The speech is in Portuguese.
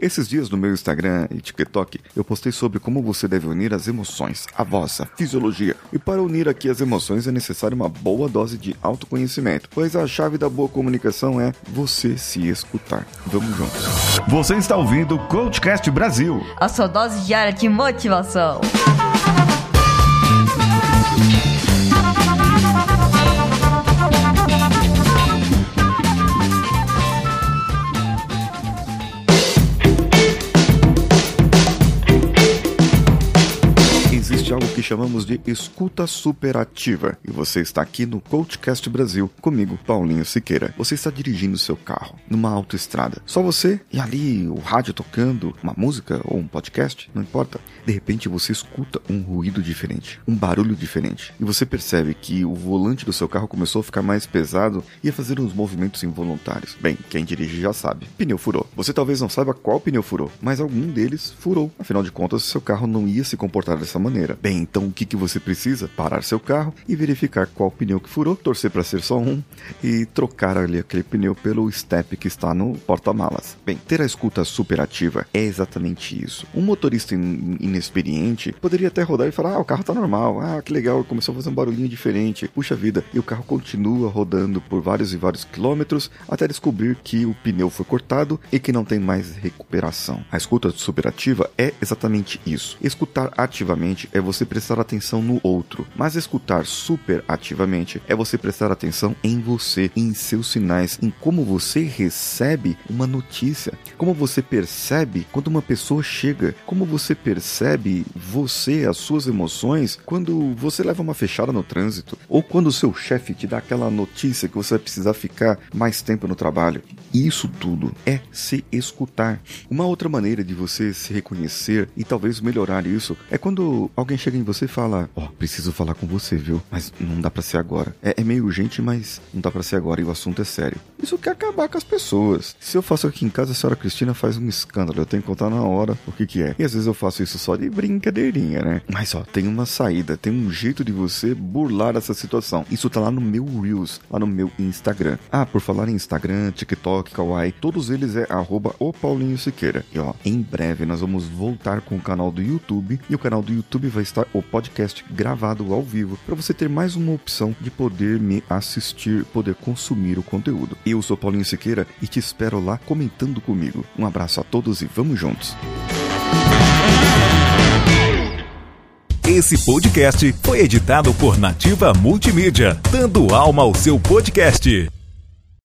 Esses dias no meu Instagram e TikTok eu postei sobre como você deve unir as emoções, a voz, a fisiologia. E para unir aqui as emoções é necessário uma boa dose de autoconhecimento, pois a chave da boa comunicação é você se escutar. Vamos juntos. Você está ouvindo o Coachcast Brasil. A sua dose diária de motivação. Existe algo que chamamos de escuta superativa. E você está aqui no Coachcast Brasil, comigo, Paulinho Siqueira. Você está dirigindo seu carro numa autoestrada. Só você e ali o rádio tocando, uma música ou um podcast, não importa. De repente você escuta um ruído diferente, um barulho diferente. E você percebe que o volante do seu carro começou a ficar mais pesado e a fazer uns movimentos involuntários. Bem, quem dirige já sabe. Pneu furou. Você talvez não saiba qual pneu furou, mas algum deles furou. Afinal de contas, seu carro não ia se comportar dessa maneira. Bem, então o que, que você precisa? Parar seu carro e verificar qual pneu que furou, torcer para ser só um e trocar ali aquele pneu pelo step que está no porta-malas. Bem, ter a escuta superativa é exatamente isso. Um motorista in inexperiente poderia até rodar e falar: ah, o carro tá normal, ah, que legal, começou a fazer um barulhinho diferente, puxa vida, e o carro continua rodando por vários e vários quilômetros até descobrir que o pneu foi cortado e que não tem mais recuperação. A escuta superativa é exatamente isso. Escutar ativamente é você prestar atenção no outro, mas escutar super ativamente é você prestar atenção em você, em seus sinais, em como você recebe uma notícia, como você percebe quando uma pessoa chega, como você percebe você, as suas emoções quando você leva uma fechada no trânsito ou quando o seu chefe te dá aquela notícia que você vai precisar ficar mais tempo no trabalho. Isso tudo é se escutar. Uma outra maneira de você se reconhecer e talvez melhorar isso é quando alguém chega em você e fala: Ó, oh, preciso falar com você, viu? Mas não dá para ser agora. É, é, meio urgente, mas não dá para ser agora e o assunto é sério. Isso quer acabar com as pessoas. Se eu faço aqui em casa, a senhora Cristina faz um escândalo. Eu tenho que contar na hora o que, que é. E às vezes eu faço isso só de brincadeirinha, né? Mas ó, tem uma saída, tem um jeito de você burlar essa situação. Isso tá lá no meu Reels, lá no meu Instagram. Ah, por falar em Instagram, TikTok, Kawaii, todos eles é arroba o Paulinho Siqueira. E ó, em breve nós vamos voltar com o canal do YouTube e o canal do YouTube vai estar o podcast gravado ao vivo para você ter mais uma opção de poder me assistir, poder consumir o conteúdo. Eu sou Paulinho Siqueira e te espero lá comentando comigo. Um abraço a todos e vamos juntos. Esse podcast foi editado por Nativa Multimídia, dando alma ao seu podcast.